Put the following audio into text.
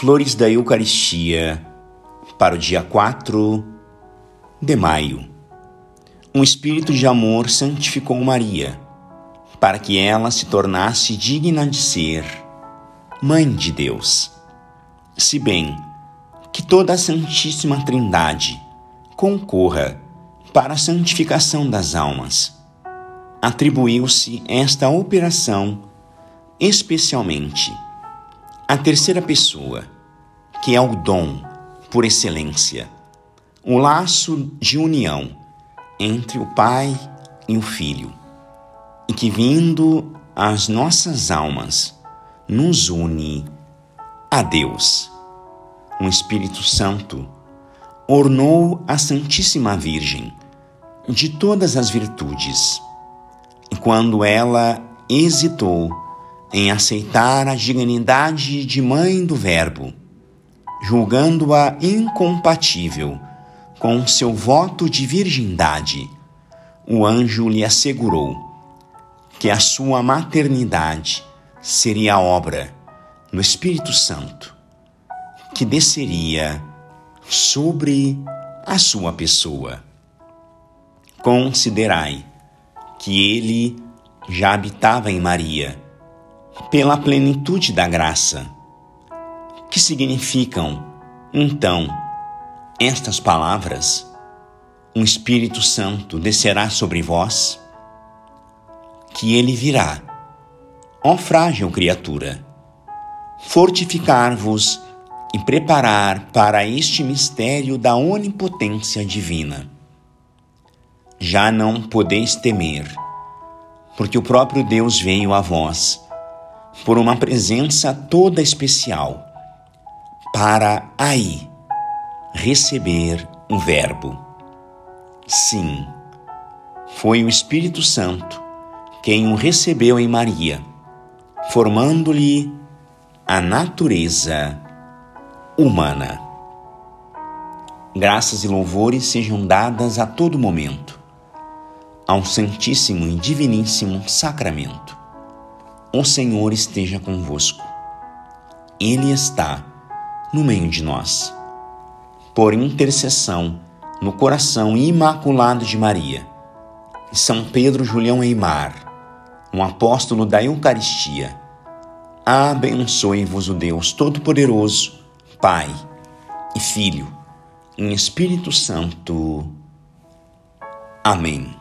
Flores da Eucaristia para o dia 4 de maio. Um espírito de amor santificou Maria, para que ela se tornasse digna de ser Mãe de Deus. Se bem que toda a Santíssima Trindade concorra para a santificação das almas, atribuiu-se esta operação especialmente à terceira pessoa, que é o dom por excelência, o laço de união entre o Pai e o Filho, e que vindo às nossas almas nos une a Deus. O Espírito Santo ornou a Santíssima Virgem de todas as virtudes, e quando ela hesitou em aceitar a dignidade de mãe do Verbo, julgando-a incompatível com seu voto de virgindade, o anjo lhe assegurou que a sua maternidade seria obra do Espírito Santo, que desceria sobre a sua pessoa. Considerai que ele já habitava em Maria pela plenitude da graça que significam, então, estas palavras? Um Espírito Santo descerá sobre vós, que ele virá, ó frágil criatura, fortificar-vos e preparar para este mistério da onipotência divina. Já não podeis temer, porque o próprio Deus veio a vós por uma presença toda especial para aí receber um verbo. Sim, foi o Espírito Santo quem o recebeu em Maria, formando-lhe a natureza humana. Graças e louvores sejam dadas a todo momento ao Santíssimo e Diviníssimo Sacramento. O Senhor esteja convosco. Ele está no meio de nós. Por intercessão no coração imaculado de Maria, São Pedro Julião Eimar, um apóstolo da Eucaristia, abençoe-vos o Deus Todo-Poderoso, Pai e Filho, em Espírito Santo. Amém.